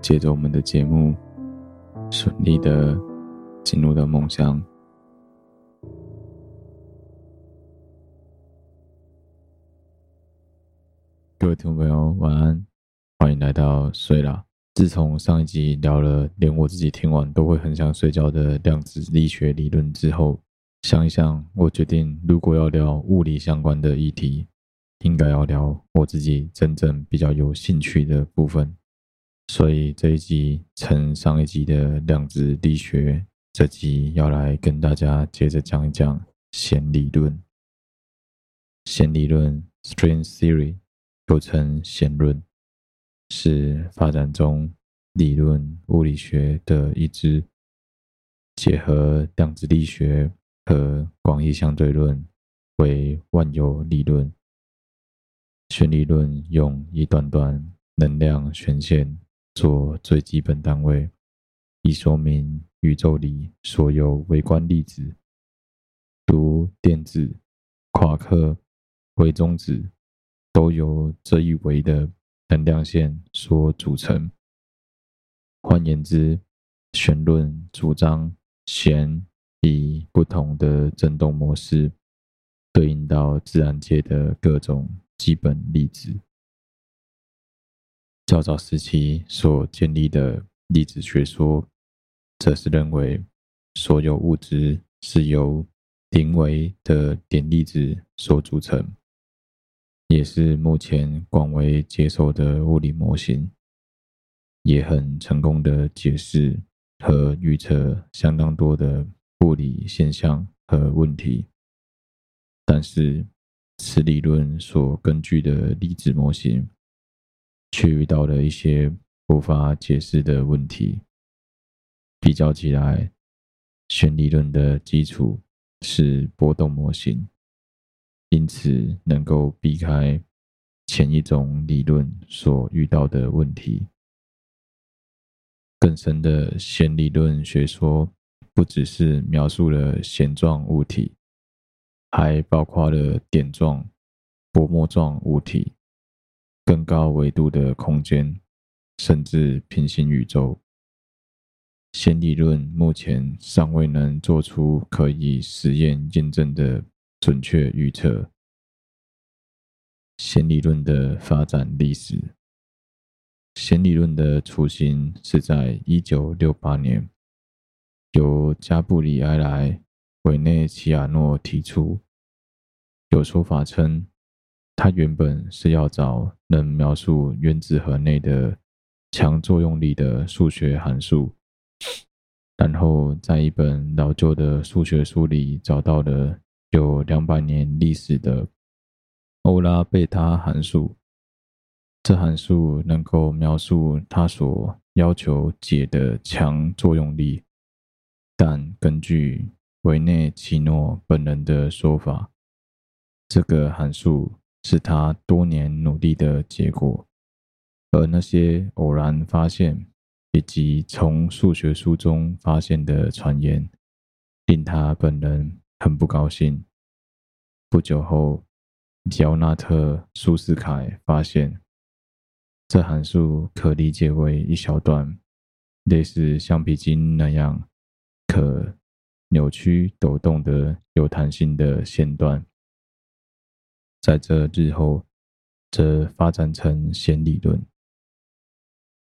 借着我们的节目，顺利的进入到梦乡。各位听众朋友，晚安，欢迎来到睡啦。自从上一集聊了连我自己听完都会很想睡觉的量子力学理论之后。想一想，我决定，如果要聊物理相关的议题，应该要聊我自己真正比较有兴趣的部分。所以这一集趁上一集的量子力学，这集要来跟大家接着讲一讲弦理论。弦理论 （string theory） 又称弦论，是发展中理论物理学的一支，结合量子力学。和广义相对论为万有理论，弦理论用一段段能量弦线做最基本单位，以说明宇宙里所有微观粒子，如电子、夸克、微中子，都由这一维的能量线所组成。换言之，弦论主张弦。以不同的振动模式对应到自然界的各种基本粒子。较早时期所建立的粒子学说，则是认为所有物质是由零维的点粒子所组成，也是目前广为接受的物理模型，也很成功的解释和预测相当多的物理现象和问题。但是，此理论所根据的粒子模型，却遇到了一些无法解释的问题。比较起来，弦理论的基础是波动模型，因此能够避开前一种理论所遇到的问题。更深的弦理论学说，不只是描述了弦状物体。还包括了点状、薄膜状物体、更高维度的空间，甚至平行宇宙。弦理论目前尚未能做出可以实验验证的准确预测。弦理论的发展历史，弦理论的雏形是在一九六八年，由加布里埃莱·维内齐亚诺提出。有说法称，他原本是要找能描述原子核内的强作用力的数学函数，然后在一本老旧的数学书里找到了有两百年历史的欧拉贝塔函数。这函数能够描述他所要求解的强作用力，但根据维内奇诺本人的说法，这个函数是他多年努力的结果，而那些偶然发现以及从数学书中发现的传言，令他本人很不高兴。不久后，乔纳特·苏斯凯发现，这函数可理解为一小段类似橡皮筋那样可扭曲抖动的有弹性的线段。在这日后，则发展成弦理论。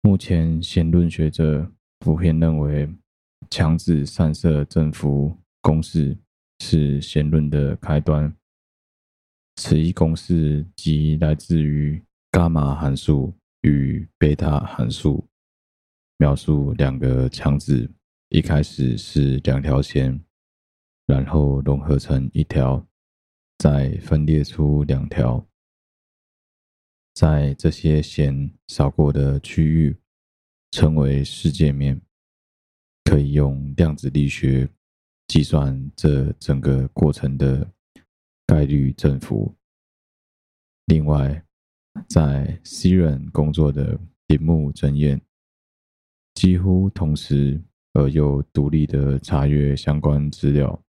目前，弦论学者普遍认为，强子散射振幅公式是弦论的开端。此一公式即来自于伽马函数与贝塔函数，描述两个强子一开始是两条弦，然后融合成一条。再分裂出两条，在这些弦扫过的区域称为世界面，可以用量子力学计算这整个过程的概率振幅。另外，在 CERN 工作的铃木正彦几乎同时而又独立的查阅相关资料。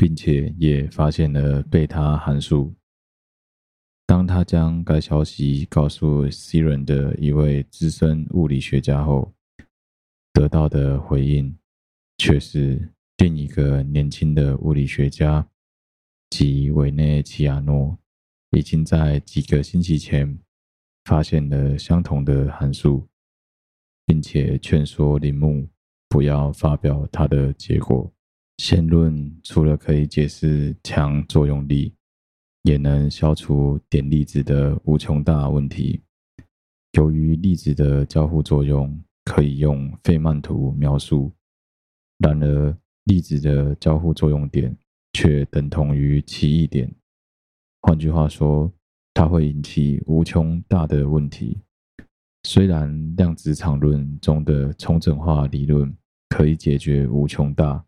并且也发现了贝塔函数。当他将该消息告诉 C 人的一位资深物理学家后，得到的回应却是另一个年轻的物理学家，即维内奇亚诺，已经在几个星期前发现了相同的函数，并且劝说铃木不要发表他的结果。弦论除了可以解释强作用力，也能消除点粒子的无穷大问题。由于粒子的交互作用可以用费曼图描述，然而粒子的交互作用点却等同于奇异点。换句话说，它会引起无穷大的问题。虽然量子场论中的重整化理论可以解决无穷大。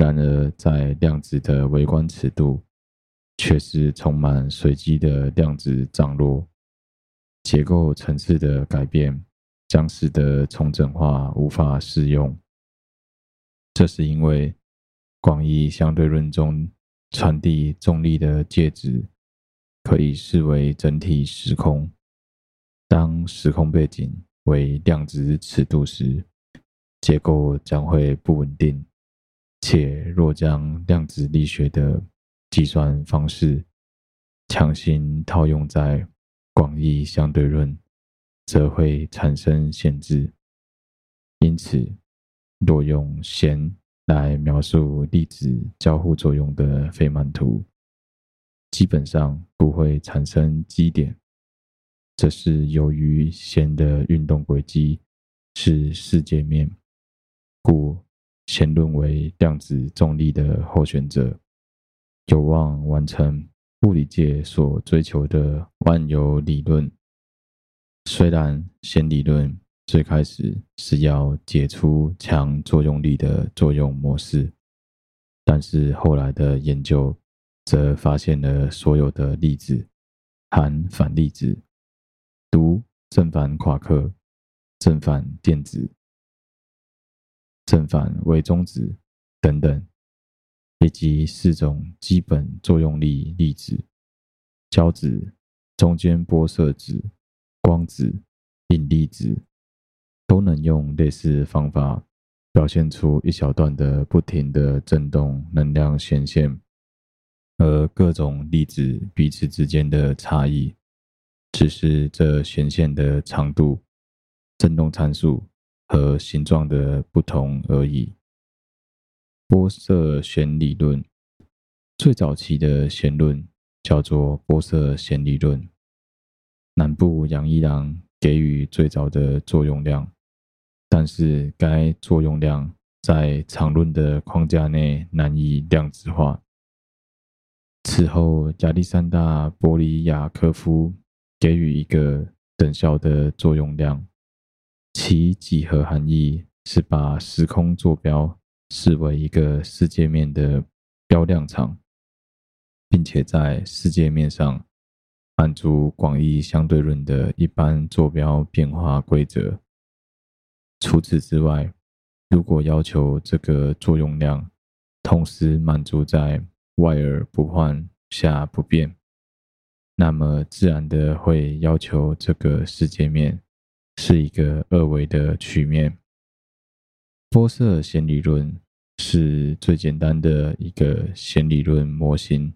然而，在量子的微观尺度，却是充满随机的量子涨落，结构层次的改变将使得重整化无法适用。这是因为广义相对论中传递重力的介质可以视为整体时空，当时空背景为量子尺度时，结构将会不稳定。且若将量子力学的计算方式强行套用在广义相对论，则会产生限制。因此，若用弦来描述粒子交互作用的费曼图，基本上不会产生基点。这是由于弦的运动轨迹是世界面，故弦论为量子重力的候选者，有望完成物理界所追求的万有理论。虽然弦理论最开始是要解出强作用力的作用模式，但是后来的研究则发现了所有的粒子含反粒子，如正反夸克、正反电子。正反微中子等等，以及四种基本作用力粒子：胶子、中间玻色子、光子、引力子，都能用类似方法表现出一小段的不停的振动能量弦线，而各种粒子彼此之间的差异，只是这弦线的长度、振动参数。和形状的不同而已。玻色弦理论最早期的弦论叫做玻色弦理论。南部阳一郎给予最早的作用量，但是该作用量在场论的框架内难以量子化。此后，亚历山大·波里亚科夫给予一个等效的作用量。其几何含义是把时空坐标视为一个世界面的标量场，并且在世界面上满足广义相对论的一般坐标变化规则。除此之外，如果要求这个作用量同时满足在外而不换下不变，那么自然的会要求这个世界面。是一个二维的曲面。玻色弦理论是最简单的一个弦理论模型。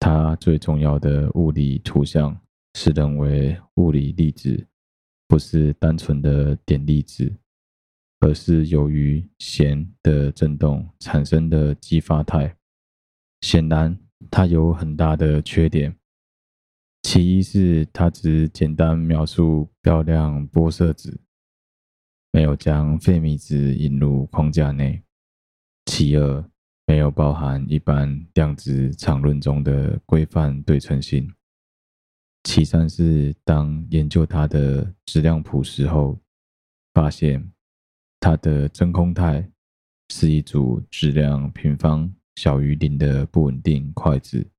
它最重要的物理图像是认为物理粒子不是单纯的点粒子，而是由于弦的振动产生的激发态。显然，它有很大的缺点。其一是它只简单描述标量玻色子，没有将费米子引入框架内；其二，没有包含一般量子场论中的规范对称性；其三是当研究它的质量谱时候，发现它的真空态是一组质量平方小于零的不稳定块子。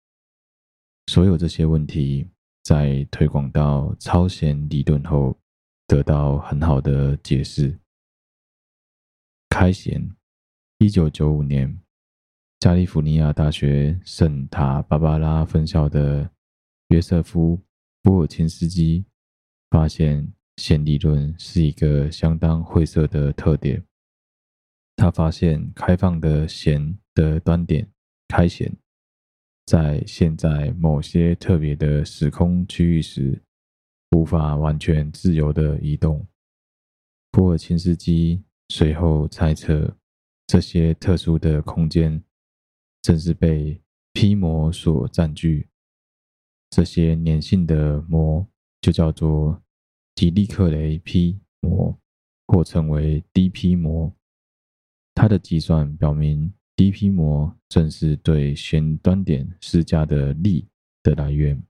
所有这些问题。在推广到超弦理论后，得到很好的解释。开弦，一九九五年，加利福尼亚大学圣塔芭芭拉分校的约瑟夫·波尔钦斯基发现，弦理论是一个相当晦涩的特点。他发现，开放的弦的端点开弦。在现在某些特别的时空区域时，无法完全自由地移动。波尔钦斯基随后猜测，这些特殊的空间正是被 P 膜所占据。这些粘性的膜就叫做狄利克雷 P 膜，或称为 DP 膜。它的计算表明。DP 膜正是对弦端点施加的力的来源，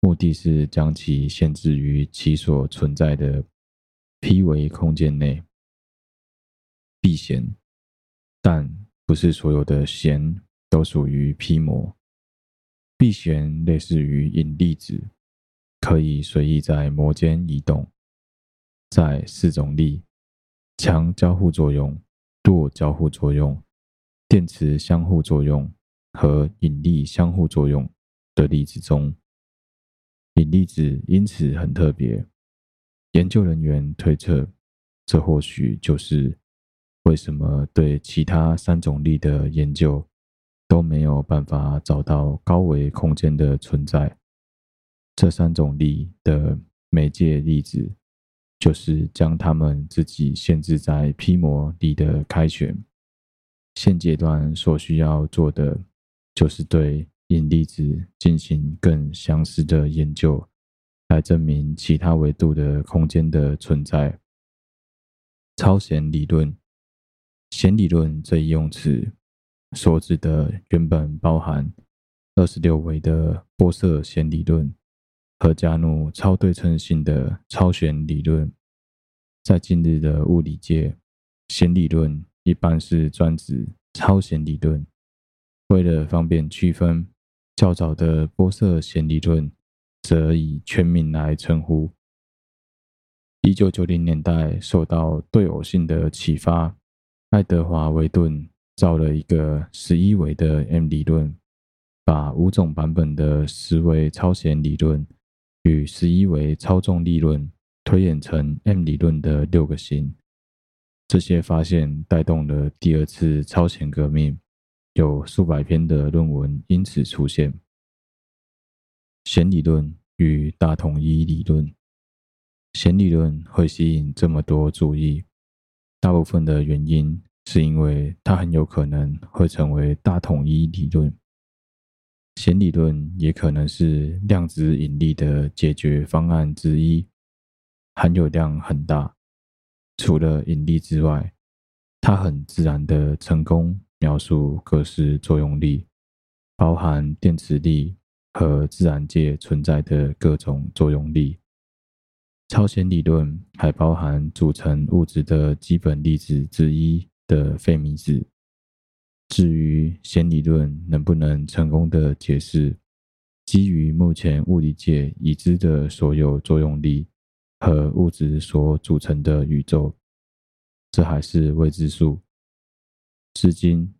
目的是将其限制于其所存在的 P 维空间内。闭弦，但不是所有的弦都属于 P 膜。闭弦类似于引力子，可以随意在膜间移动。在四种力：强交互作用、弱交互作用。电磁相互作用和引力相互作用的粒子中，引力子因此很特别。研究人员推测，这或许就是为什么对其他三种力的研究都没有办法找到高维空间的存在。这三种力的媒介粒子就是将它们自己限制在 P 膜里的开旋。现阶段所需要做的，就是对引力子进行更详实的研究，来证明其他维度的空间的存在。超弦理论，弦理论这一用词所指的，原本包含二十六维的波色弦理论和加入超对称性的超弦理论。在近日的物理界，弦理论一般是专指超弦理论。为了方便区分，较早的波色弦理论则以全名来称呼。一九九零年代，受到对偶性的启发，爱德华·维顿造了一个十一维的 M 理论，把五种版本的十维超弦理论与十一维超重力论。推演成 M 理论的六个型，这些发现带动了第二次超弦革命，有数百篇的论文因此出现。弦理论与大统一理论，弦理论会吸引这么多注意，大部分的原因是因为它很有可能会成为大统一理论。弦理论也可能是量子引力的解决方案之一。含有量很大，除了引力之外，它很自然地成功描述各式作用力，包含电磁力和自然界存在的各种作用力。超弦理论还包含组成物质的基本粒子之一的费米子。至于弦理论能不能成功地解释基于目前物理界已知的所有作用力，和物质所组成的宇宙，这还是未知数。至今，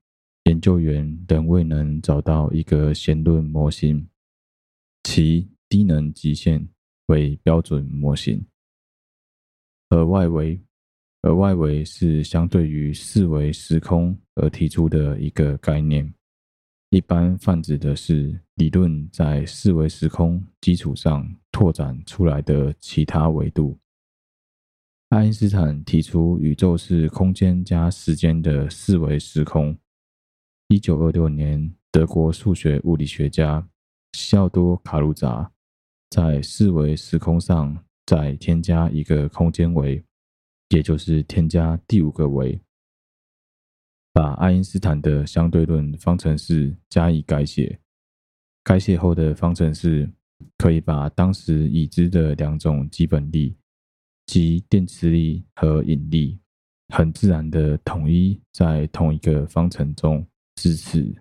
研究员仍未能找到一个弦论模型，其低能极限为标准模型。而外围，而外围是相对于四维时空而提出的一个概念。一般泛指的是理论在四维时空基础上拓展出来的其他维度。爱因斯坦提出宇宙是空间加时间的四维时空。一九二六年，德国数学物理学家西奥多·卡鲁扎在四维时空上再添加一个空间维，也就是添加第五个维。把爱因斯坦的相对论方程式加以改写，改写后的方程式可以把当时已知的两种基本力，即电磁力和引力，很自然的统一在同一个方程中。至此，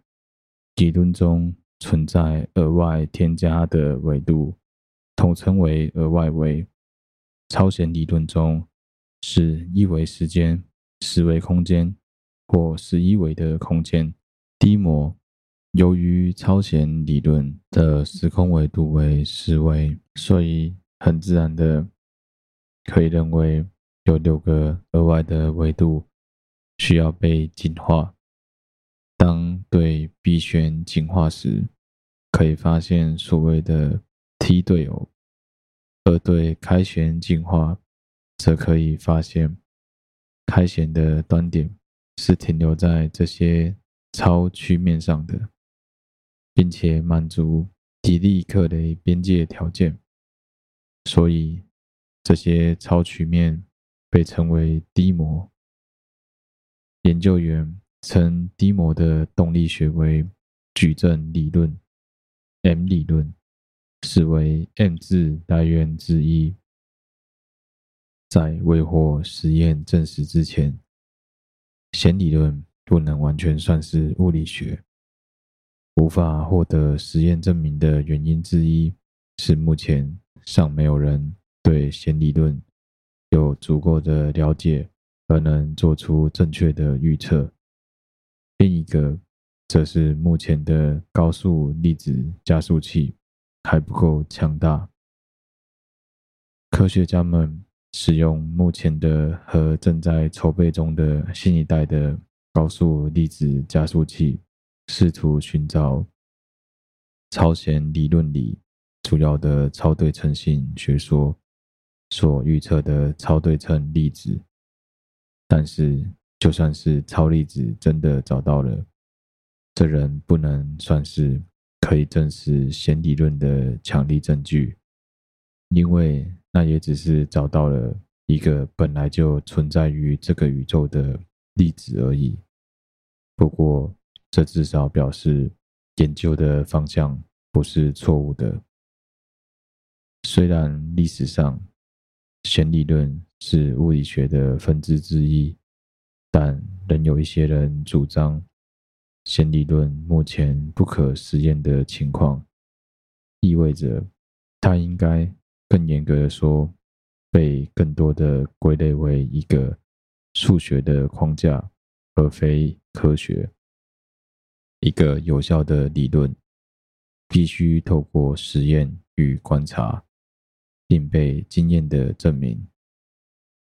理论中存在额外添加的维度，统称为额外维。超弦理论中是一维时间、十维空间。或十一维的空间低模。由于超弦理论的时空维度为十维，所以很自然的可以认为有六个额外的维度需要被进化。当对 B 弦进化时，可以发现所谓的 T 对偶；而对开弦进化，则可以发现开弦的端点。是停留在这些超曲面上的，并且满足狄利克雷边界条件，所以这些超曲面被称为低模。研究员称低模的动力学为矩阵理论 （M 理论），视为 M 字来源之一。在未获实验证实之前。弦理论不能完全算是物理学，无法获得实验证明的原因之一是目前尚没有人对弦理论有足够的了解而能做出正确的预测。另一个则是目前的高速粒子加速器还不够强大，科学家们。使用目前的和正在筹备中的新一代的高速粒子加速器，试图寻找超弦理论里主要的超对称性学说，所预测的超对称粒子。但是，就算是超粒子真的找到了，这仍不能算是可以证实弦理论的强力证据，因为那也只是找到了一个本来就存在于这个宇宙的粒子而已。不过，这至少表示研究的方向不是错误的。虽然历史上弦理论是物理学的分支之一。但仍有一些人主张，弦理论目前不可实验的情况，意味着它应该更严格的说，被更多的归类为一个数学的框架，而非科学。一个有效的理论，必须透过实验与观察，并被经验的证明。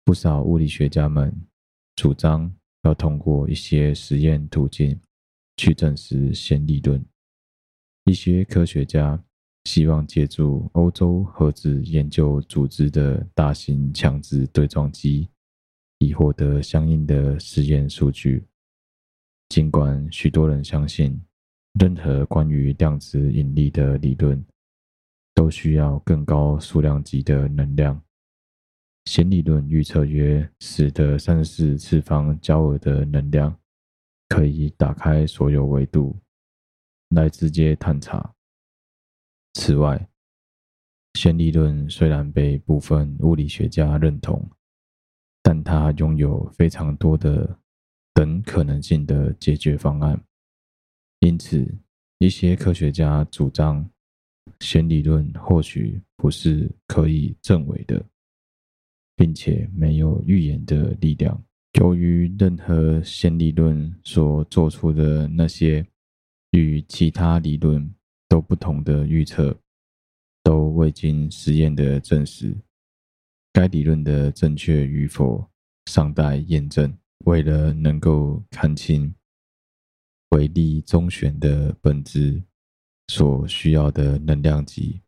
不少物理学家们。主张要通过一些实验途径去证实弦理论。一些科学家希望借助欧洲核子研究组织的大型强子对撞机，以获得相应的实验数据。尽管许多人相信，任何关于量子引力的理论都需要更高数量级的能量。弦理论预测约十的三十四次方焦耳的能量，可以打开所有维度，来直接探查。此外，弦理论虽然被部分物理学家认同，但它拥有非常多的等可能性的解决方案。因此，一些科学家主张，弦理论或许不是可以证伪的。并且没有预言的力量。由于任何弦理论所做出的那些与其他理论都不同的预测，都未经实验的证实，该理论的正确与否尚待验证。为了能够看清回力中旋的本质所需要的能量级，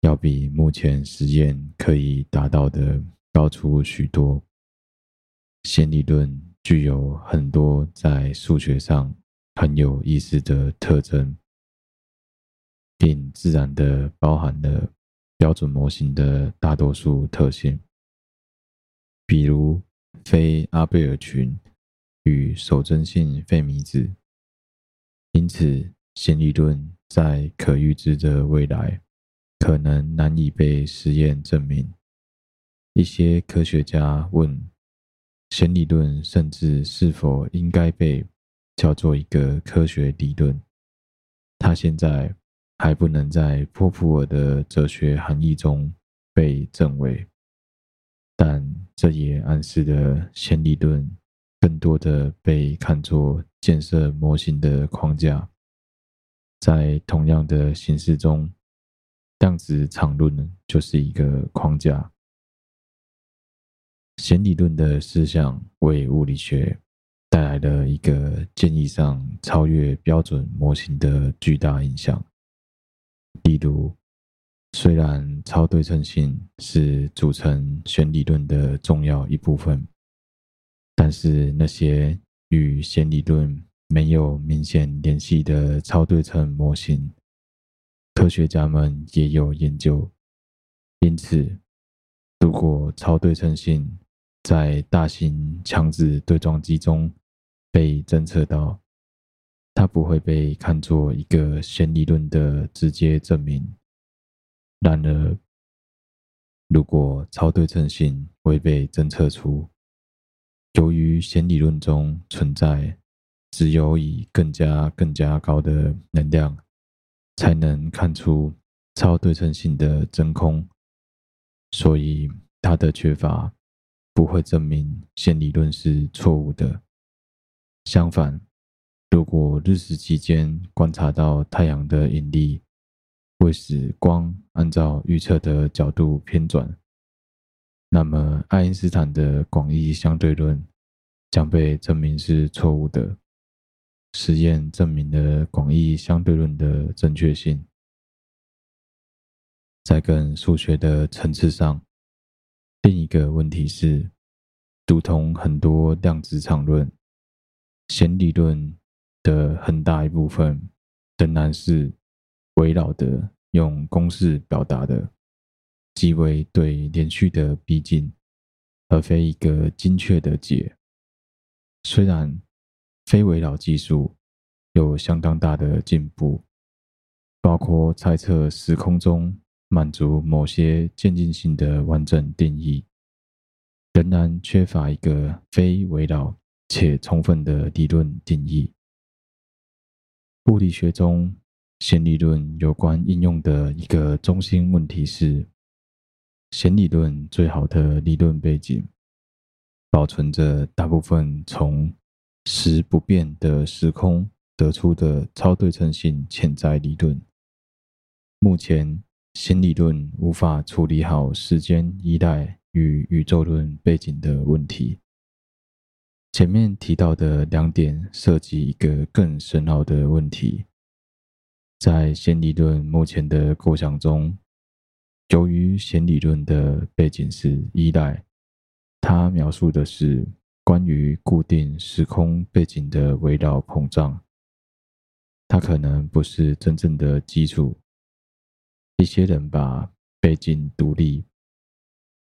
要比目前实验可以达到的。高出许多。弦理论具有很多在数学上很有意思的特征，并自然地包含了标准模型的大多数特性，比如非阿贝尔群与守真性费米子。因此，弦理论在可预知的未来可能难以被实验证明。一些科学家问：弦理论甚至是否应该被叫做一个科学理论？它现在还不能在波普尔的哲学含义中被证伪，但这也暗示了弦理论更多的被看作建设模型的框架。在同样的形式中，量子场论就是一个框架。弦理论的思想为物理学带来了一个建议上超越标准模型的巨大影响。例如，虽然超对称性是组成弦理论的重要一部分，但是那些与弦理论没有明显联系的超对称模型，科学家们也有研究。因此，如果超对称性在大型强子对撞机中被侦测到，它不会被看作一个弦理论的直接证明。然而，如果超对称性未被侦测出，由于弦理论中存在只有以更加更加高的能量才能看出超对称性的真空，所以它的缺乏。不会证明弦理论是错误的。相反，如果日食期间观察到太阳的引力会使光按照预测的角度偏转，那么爱因斯坦的广义相对论将被证明是错误的。实验证明了广义相对论的正确性。在更数学的层次上。另一个问题是，读通很多量子场论，弦理论的很大一部分仍然是围绕的用公式表达的，即为对连续的逼近，而非一个精确的解。虽然非围绕技术有相当大的进步，包括猜测时空中。满足某些渐进性的完整定义，仍然缺乏一个非围绕且充分的理论定义。物理学中弦理论有关应用的一个中心问题是：弦理论最好的理论背景，保存着大部分从时不变的时空得出的超对称性潜在理论。目前。弦理论无法处理好时间依赖与宇宙论背景的问题。前面提到的两点涉及一个更深奥的问题。在弦理论目前的构想中，由于弦理论的背景是依赖，它描述的是关于固定时空背景的围绕膨胀，它可能不是真正的基础。一些人把背景独立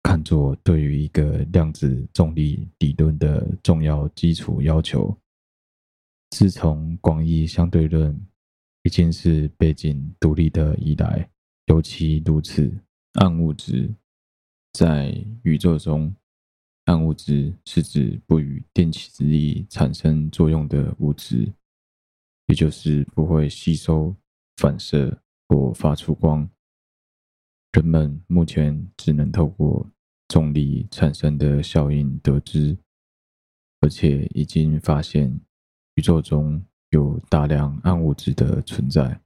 看作对于一个量子重力理论的重要基础要求。自从广义相对论已经是背景独立的以来，尤其如此。暗物质在宇宙中，暗物质是指不与电磁力产生作用的物质，也就是不会吸收、反射或发出光。人们目前只能透过重力产生的效应得知，而且已经发现宇宙中有大量暗物质的存在。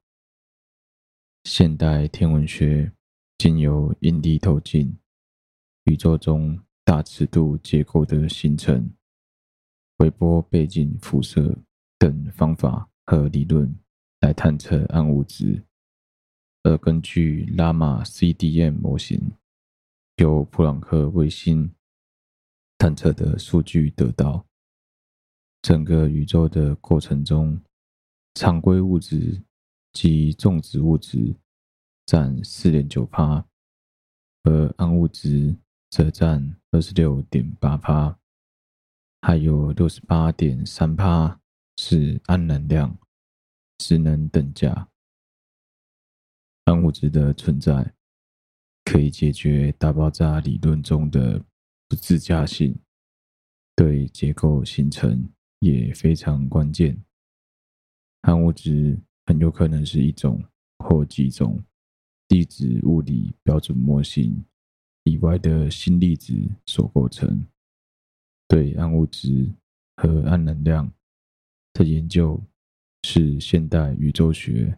现代天文学经由引力透镜、宇宙中大尺度结构的形成、微波背景辐射等方法和理论来探测暗物质。而根据拉玛 CDM 模型，由普朗克卫星探测的数据得到，整个宇宙的过程中，常规物质及重质物质占四点九趴，而暗物质则占二十六点八趴，还有六十八点三趴是暗能量，质能等价。暗物质的存在可以解决大爆炸理论中的不自洽性，对结构形成也非常关键。暗物质很有可能是一种或几种粒子物理标准模型以外的新粒子所构成。对暗物质和暗能量的研究是现代宇宙学。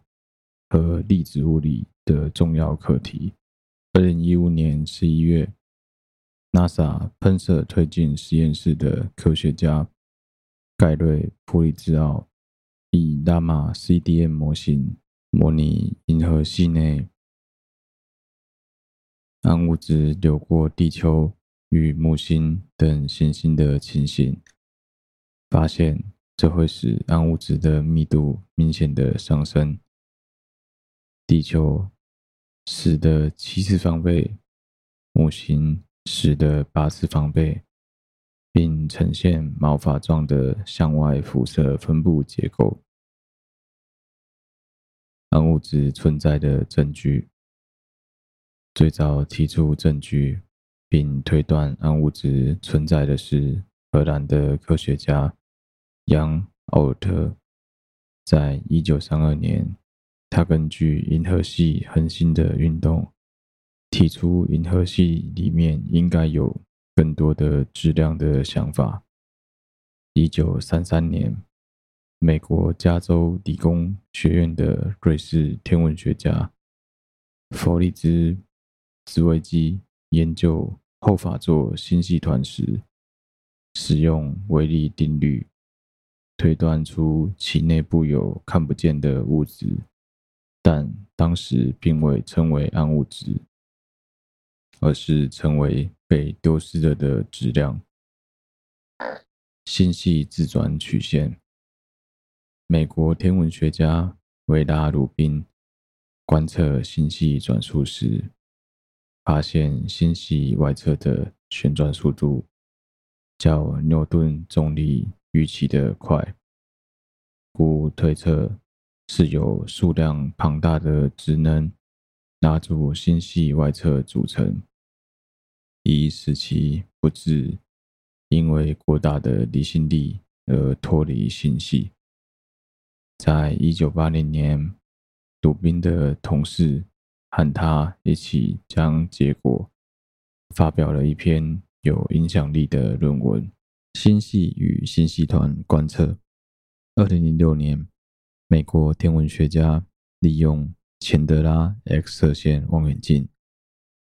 和粒子物理的重要课题。二零一五年十一月，NASA 喷射推进实验室的科学家盖瑞·普里兹奥以拉玛 CDM 模型模拟银河系内暗物质流过地球与木星等行星的情形，发现这会使暗物质的密度明显的上升。地球十的七次方倍，木星十的八次方倍，并呈现毛发状的向外辐射分布结构。暗物质存在的证据，最早提出证据并推断暗物质存在的是荷兰的科学家杨奥特，在一九三二年。他根据银河系恒星的运动，提出银河系里面应该有更多的质量的想法。一九三三年，美国加州理工学院的瑞士天文学家弗里兹·兹维基研究后法座星系团时，使用微粒定律推断出其内部有看不见的物质。但当时并未称为暗物质。而是成为被丢失了的质量。星系自转曲线。美国天文学家维拉·鲁宾观测星系转速时，发现星系外侧的旋转速度较牛顿重力预期的快，故推测是由数量庞大的质能拉住星系外侧组成，以使其不致因为过大的离心力而脱离星系。在一九八零年，鲁宾的同事和他一起将结果发表了一篇有影响力的论文《星系与星系团观测》。二零零六年，美国天文学家利用钱德拉 X 射线望远镜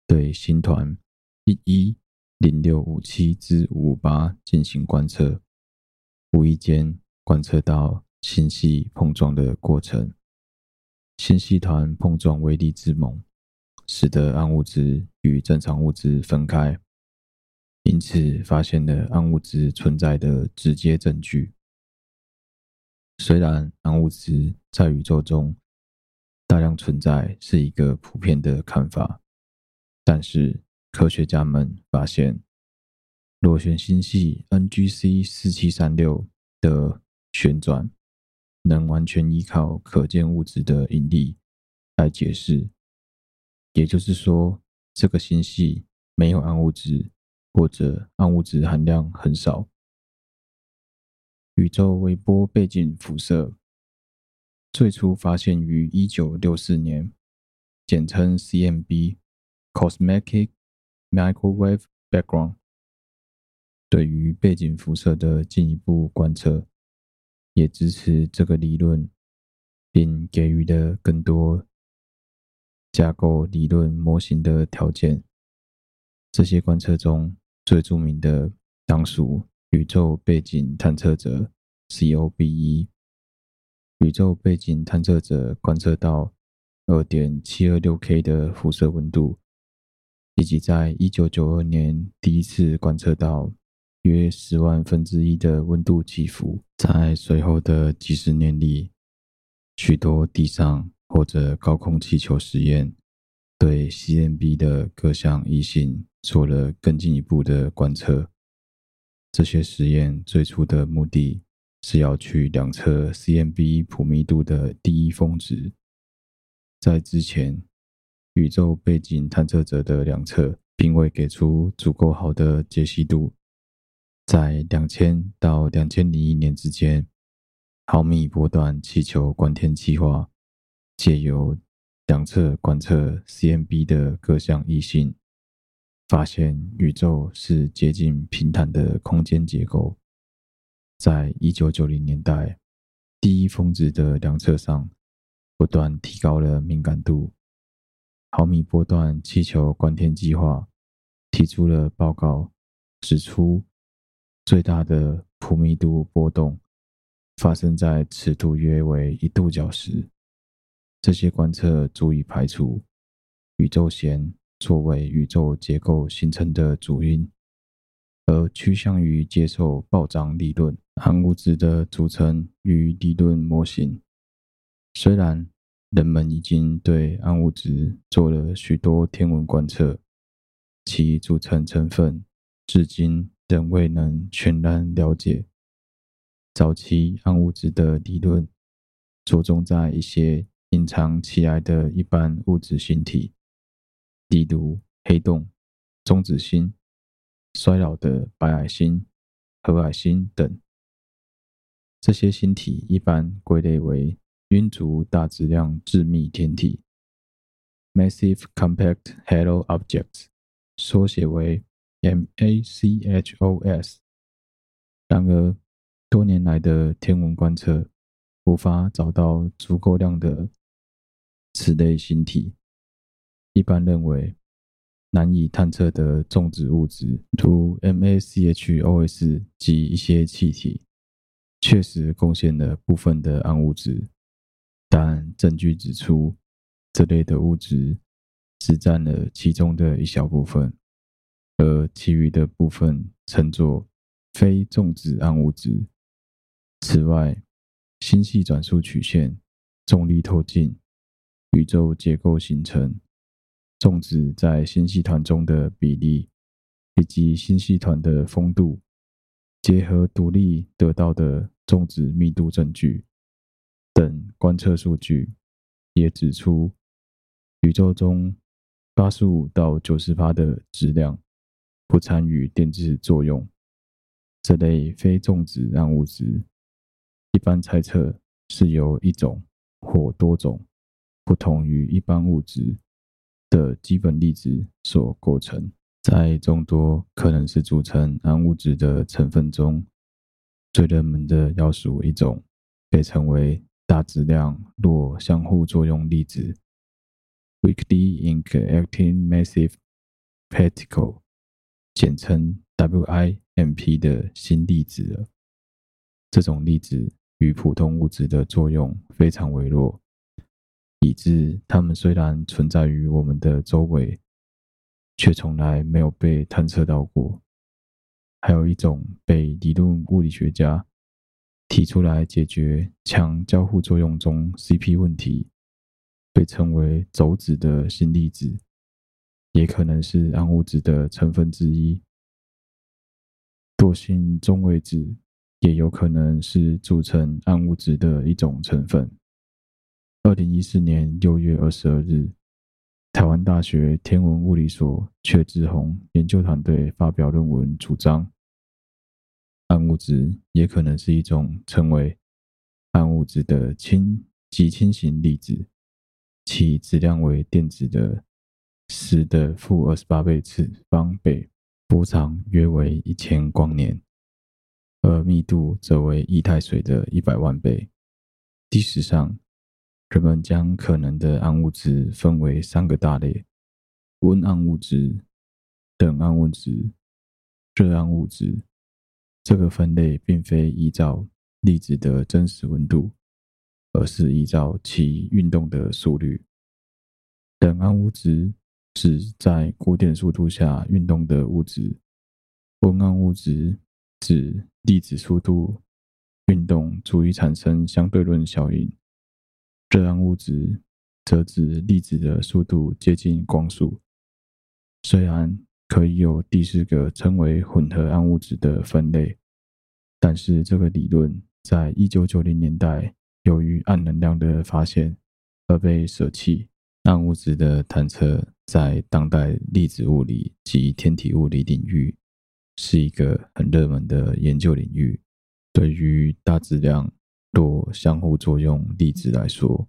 对星团一一零六五七至五五八进行观测，无意间观测到。星系碰撞的过程，星系团碰撞威力之猛，使得暗物质与正常物质分开，因此发现了暗物质存在的直接证据。虽然暗物质在宇宙中大量存在是一个普遍的看法，但是科学家们发现，螺旋星系 NGC 四七三六的旋转。能完全依靠可见物质的引力来解释，也就是说，这个星系没有暗物质，或者暗物质含量很少。宇宙微波背景辐射最初发现于一九六四年，简称 CMB（Cosmic Microwave Background）。对于背景辐射的进一步观测。也支持这个理论，并给予了更多架构理论模型的条件。这些观测中最著名的当属宇宙背景探测者 （COBE）。宇宙背景探测者观测到二点七二六 K 的辐射温度，以及在一九九二年第一次观测到。约十万分之一的温度起伏，在随后的几十年里，许多地上或者高空气球实验对 CMB 的各项异性做了更进一步的观测。这些实验最初的目的是要去量测 CMB 谱密度的第一峰值。在之前，宇宙背景探测者的两侧并未给出足够好的解析度。在两千到两千零一年之间，毫米波段气球观天计划借由两侧观测 CMB 的各项异性，发现宇宙是接近平坦的空间结构。在一九九零年代，第一峰值的量测上不断提高了敏感度。毫米波段气球观天计划提出了报告，指出。最大的谱密度波动发生在尺度约为一度角时。这些观测足以排除宇宙弦作为宇宙结构形成的主因，而趋向于接受暴涨理论暗物质的组成与理论模型。虽然人们已经对暗物质做了许多天文观测，其组成成分至今。仍未能全然了解。早期暗物质的理论着重在一些隐藏起来的一般物质星体，例如黑洞、中子星、衰老的白矮星、褐矮星等。这些星体一般归类为晕足大质量致密天体 （Massive Compact Halo Objects），缩写为。MACHOS。然而，多年来的天文观测无法找到足够量的此类星体。一般认为，难以探测的重质物质，如 MACHOS 及一些气体，确实贡献了部分的暗物质，但证据指出，这类的物质只占了其中的一小部分，而其余的部分称作非重子暗物质。此外，星系转速曲线、重力透镜、宇宙结构形成、重子在星系团中的比例，以及星系团的风度，结合独立得到的重子密度证据等观测数据，也指出宇宙中八十五到九十趴的质量不参与电子作用。这类非重子暗物质，一般猜测是由一种或多种不同于一般物质的基本粒子所构成。在众多可能是组成暗物质的成分中，最热门的要数一种，被称为大质量弱相互作用粒子 （Weakly Interacting Massive Particle），简称 WIMP 的新粒子。这种粒子与普通物质的作用非常微弱，以致它们虽然存在于我们的周围。却从来没有被探测到过。还有一种被理论物理学家提出来解决强交互作用中 CP 问题，被称为轴子的新粒子，也可能是暗物质的成分之一。惰性中位子也有可能是组成暗物质的一种成分。二零一四年六月二十二日。台湾大学天文物理所阙志宏研究团队发表论文，主张暗物质也可能是一种称为暗物质的轻极轻型粒子，其质量为电子的十的负二十八倍次方倍，波长约为一千光年，而密度则为液态水的一百万倍。历史上，人们将可能的暗物质分为三个大类：温暗物质、冷暗物质、热暗物质。这个分类并非依照粒子的真实温度，而是依照其运动的速率。冷暗物质指在古典速度下运动的物质；温暗物质指粒子速度运动足以产生相对论效应。热暗物质则指粒子的速度接近光速。虽然可以有第四个称为混合暗物质的分类，但是这个理论在一九九零年代由于暗能量的发现而被舍弃。暗物质的探测在当代粒子物理及天体物理领域是一个很热门的研究领域。对于大质量弱相互作用粒子来说，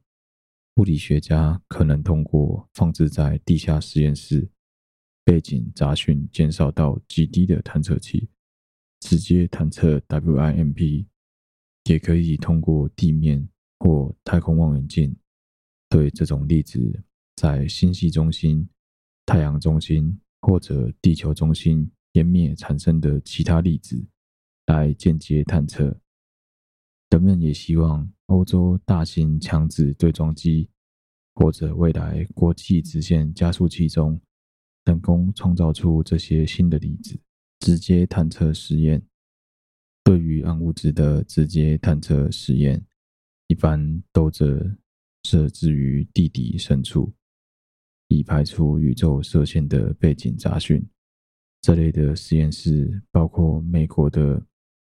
物理学家可能通过放置在地下实验室、背景杂讯减少到极低的探测器，直接探测 WIMP，也可以通过地面或太空望远镜，对这种粒子在星系中心、太阳中心或者地球中心湮灭产生的其他粒子来间接探测。人们也希望欧洲大型强子对撞机或者未来国际直线加速器中，成功创造出这些新的粒子。直接探测实验，对于暗物质的直接探测实验，一般都则设置于地底深处，以排除宇宙射线的背景杂讯。这类的实验室包括美国的。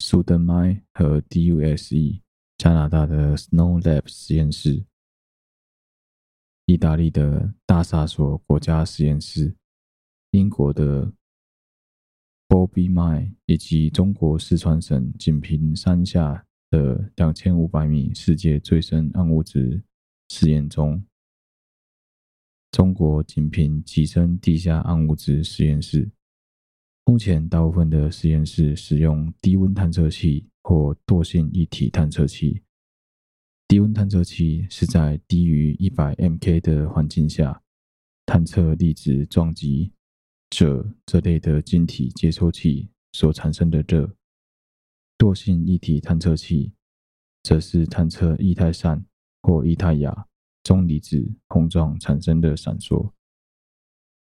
苏登麦和 DUSE，加拿大的 Snow Lab 实验室，意大利的大萨索国家实验室，英国的 Bobbie Mine，以及中国四川省锦屏山下的两千五百米世界最深暗物质实验中，中国锦屏极深地下暗物质实验室。目前，大部分的实验室使用低温探测器或惰性液体探测器。低温探测器是在低于一百 mK 的环境下探测粒子撞击者这类的晶体接收器所产生的热。惰性液体探测器则是探测液态疝或液态氩中离子碰撞产生的闪烁。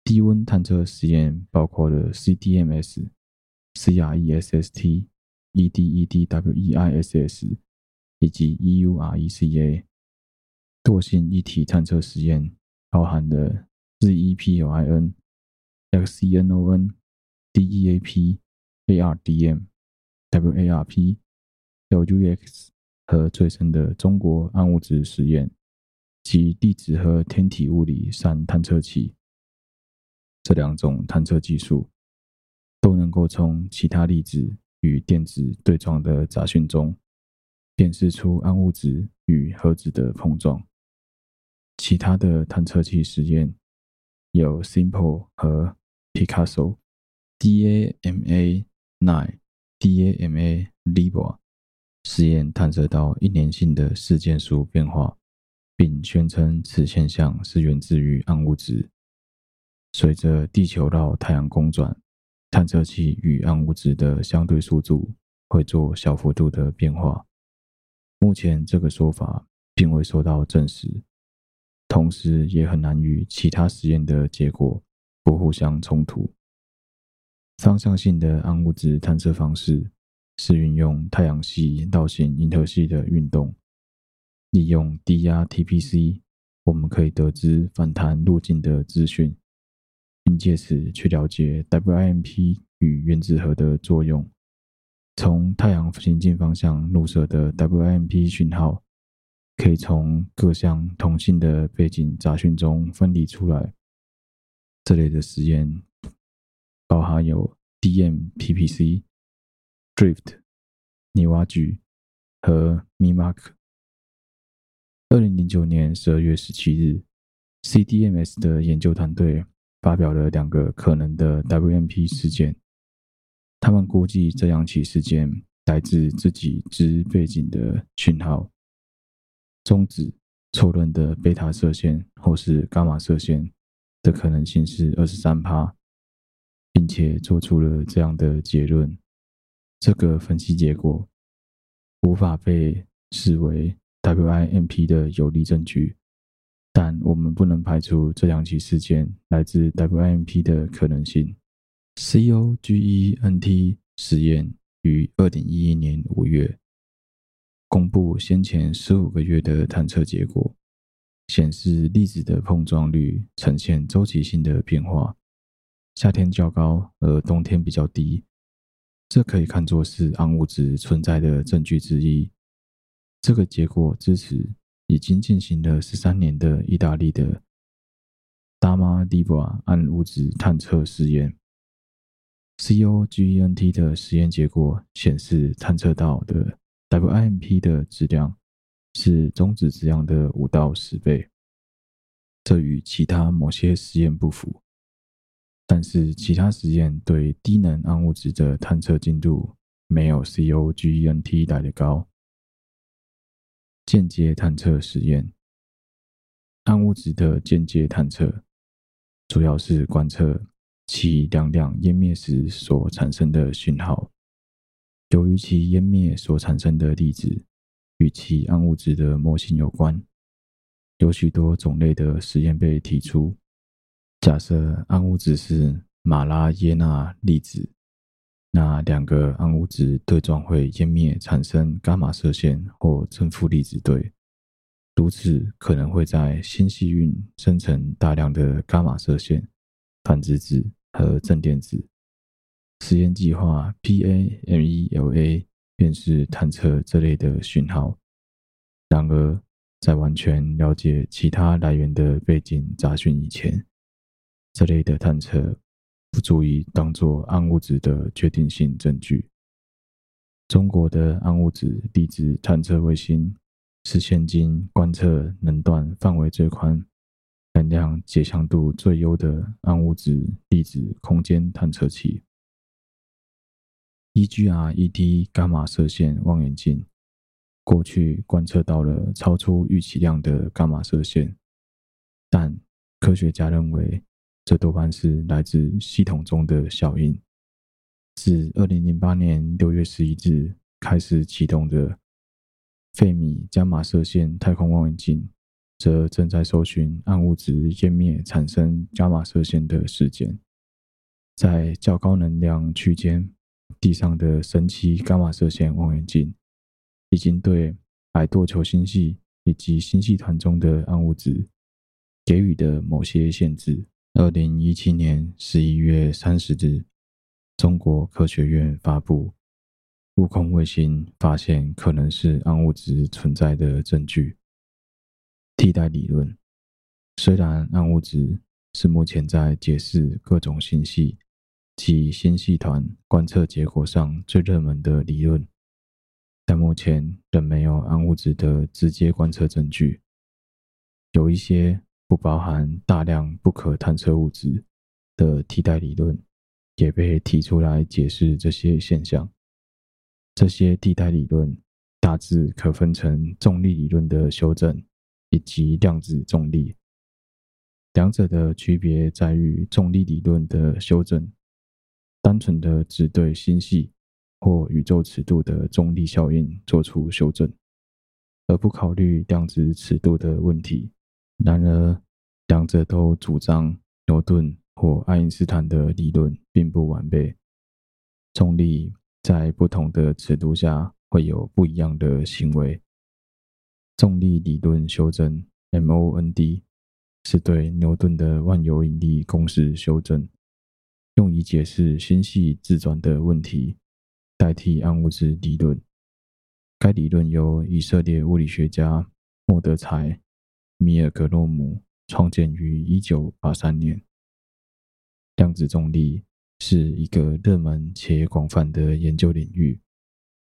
低温探测实验包括了 CDMS、CRESST、EDEDWEISS 以及 EURECA。惰性液体探测实验包含了 ZEPLIN、XENON、DEAP、ARDM、WARP、LUX 和最深的中国暗物质实验及粒子和天体物理三探测器。这两种探测技术都能够从其他粒子与电子对撞的杂讯中，辨识出暗物质与核子的碰撞。其他的探测器实验有 SIMPLE 和 Picasso、DAMA9、DAMA Libra 实验探测到一年性的事件数变化，并宣称此现象是源自于暗物质。随着地球绕太阳公转，探测器与暗物质的相对速度会做小幅度的变化。目前这个说法并未受到证实，同时也很难与其他实验的结果不互相冲突。方向性的暗物质探测方式是运用太阳系绕行银河系的运动，利用低压 TPC，我们可以得知反弹路径的资讯。并借此去了解 WIMP 与原子核的作用。从太阳行进方向入射的 WIMP 讯号，可以从各项同性的背景杂讯中分离出来。这类的实验包含有 DMPPC、Drift、Newagi 和 MiMark。二零零九年十二月十七日，CDMS 的研究团队。发表了两个可能的 WMP 事件，他们估计这两起事件来自自己之背景的讯号，中子错论的贝塔射线或是伽马射线的可能性是二十三趴，并且做出了这样的结论。这个分析结果无法被视为 WIMP 的有力证据。但我们不能排除这两起事件来自 WIMP 的可能性。COGENT 实验于二零一一年五月公布先前十五个月的探测结果，显示粒子的碰撞率呈现周期性的变化，夏天较高，而冬天比较低。这可以看作是暗物质存在的证据之一。这个结果支持。已经进行了十三年的意大利的 Dama Libra 暗物质探测实验，COGENT 的实验结果显示，探测到的 WIMP 的质量是中子质量的五到十倍。这与其他某些实验不符，但是其他实验对低能暗物质的探测精度没有 COGENT 来的高。间接探测实验，暗物质的间接探测主要是观测其两两湮灭时所产生的讯号。由于其湮灭所产生的粒子与其暗物质的模型有关，有许多种类的实验被提出。假设暗物质是马拉耶纳粒子。那两个暗物质对撞会湮灭，产生伽马射线或正负粒子对，如此可能会在星系运生成大量的伽马射线、反质子和正电子。实验计划 PAMELA 便是探测这类的讯号。然而，在完全了解其他来源的背景杂讯以前，这类的探测。不足以当作暗物质的确定性证据。中国的暗物质粒子探测卫星是现今观测能段范围最宽、能量解像度最优的暗物质粒子空间探测器。EGRET 伽马射线望远镜过去观测到了超出预期量的伽马射线，但科学家认为。这多半是来自系统中的效应。自二零零八年六月十一日开始启动的费米伽马射线太空望远镜，则正在搜寻暗物质湮灭产生伽马射线的事件。在较高能量区间，地上的神奇伽马射线望远镜已经对矮垛球星系以及星系团中的暗物质给予的某些限制。二零一七年十一月三十日，中国科学院发布悟空卫星发现可能是暗物质存在的证据。替代理论，虽然暗物质是目前在解释各种星系及星系团观测结果上最热门的理论，但目前仍没有暗物质的直接观测证据。有一些不包含大量不可探测物质的替代理论，也被提出来解释这些现象。这些替代理论大致可分成重力理论的修正以及量子重力。两者的区别在于重力理论的修正。单纯的只对星系或宇宙尺度的重力效应做出修正，而不考虑量子尺度的问题。然而，两者都主张牛顿或爱因斯坦的理论并不完备。重力在不同的尺度下会有不一样的行为。重力理论修正 （MOND） 是对牛顿的万有引力公式修正。用以解释星系自转的问题，代替暗物质理论。该理论由以色列物理学家莫德才·米尔格洛姆创建于一九八三年。量子重力是一个热门且广泛的研究领域，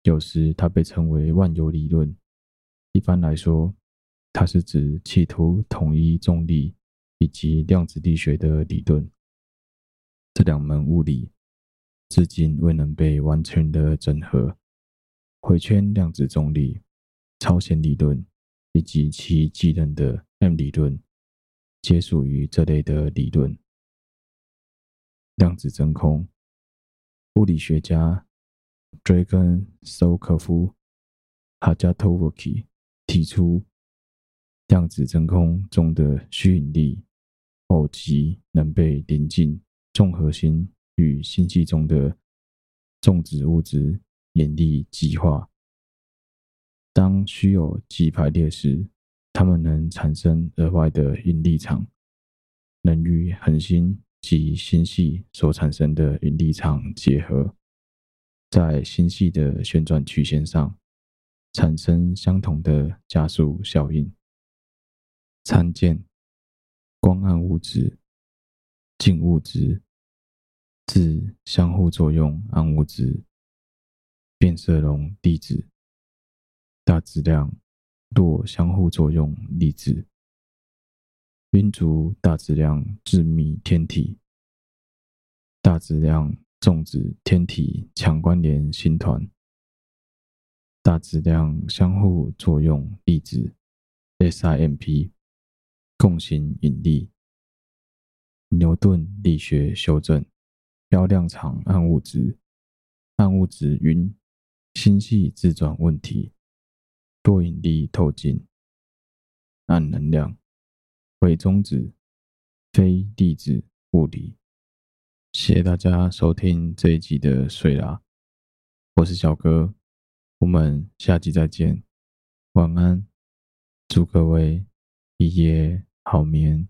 有时它被称为万有理论。一般来说，它是指企图统一重力以及量子力学的理论。这两门物理至今未能被完全的整合。回圈量子重力、超弦理论以及其继任的 M 理论，皆属于这类的理论。量子真空，物理学家追根索可夫哈加托沃基提出，量子真空中的虚引力偶极能被临近。重核心与星系中的重质物质引力极化。当虚偶极排列时，它们能产生额外的引力场，能与恒星及星系所产生的引力场结合，在星系的旋转曲线上产生相同的加速效应。参见光暗物质。静物质、自相互作用暗物质、变色龙粒子、大质量弱相互作用粒子、晕足大质量致密天体、大质量重子天体强关联星团、大质量相互作用粒子 SIMP 共形引力。牛顿力学修正、标量场暗物质、暗物质云、星系自转问题、多引力透镜、暗能量、伪中子、非粒子物理。谢谢大家收听这一集的水啦，我是小哥，我们下集再见，晚安，祝各位一夜好眠。